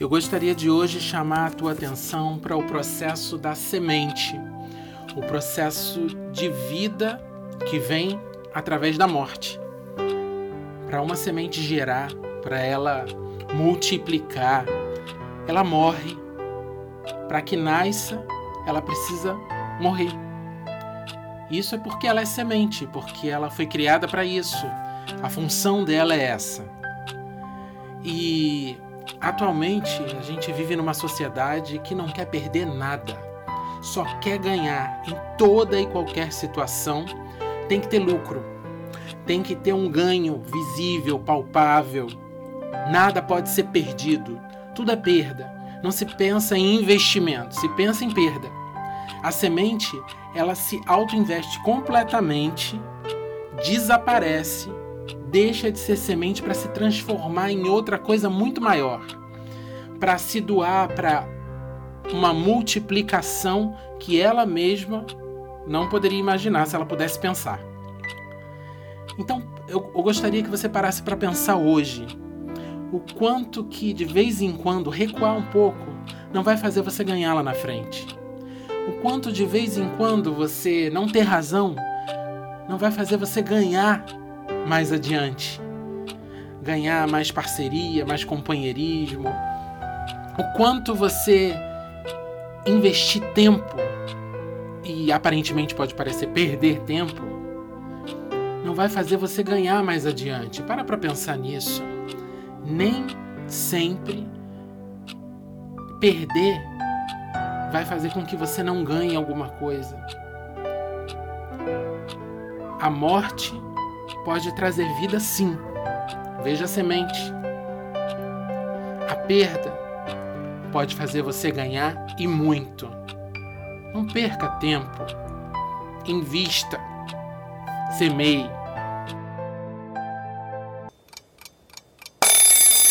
Eu gostaria de hoje chamar a tua atenção para o processo da semente, o processo de vida que vem através da morte. Para uma semente gerar, para ela multiplicar, ela morre. Para que nasça, ela precisa morrer. Isso é porque ela é semente, porque ela foi criada para isso. A função dela é essa. E Atualmente, a gente vive numa sociedade que não quer perder nada, só quer ganhar em toda e qualquer situação. Tem que ter lucro, tem que ter um ganho visível, palpável. Nada pode ser perdido, tudo é perda. Não se pensa em investimento, se pensa em perda. A semente, ela se auto-investe completamente, desaparece deixa de ser semente para se transformar em outra coisa muito maior, para se doar para uma multiplicação que ela mesma não poderia imaginar se ela pudesse pensar. Então, eu, eu gostaria que você parasse para pensar hoje o quanto que de vez em quando recuar um pouco não vai fazer você ganhar lá na frente. O quanto de vez em quando você não ter razão não vai fazer você ganhar mais adiante. Ganhar mais parceria, mais companheirismo. O quanto você investir tempo e aparentemente pode parecer perder tempo, não vai fazer você ganhar mais adiante. Para para pensar nisso. Nem sempre perder vai fazer com que você não ganhe alguma coisa. A morte pode trazer vida sim. Veja a semente. A perda pode fazer você ganhar e muito. Não perca tempo. Invista. Semeie.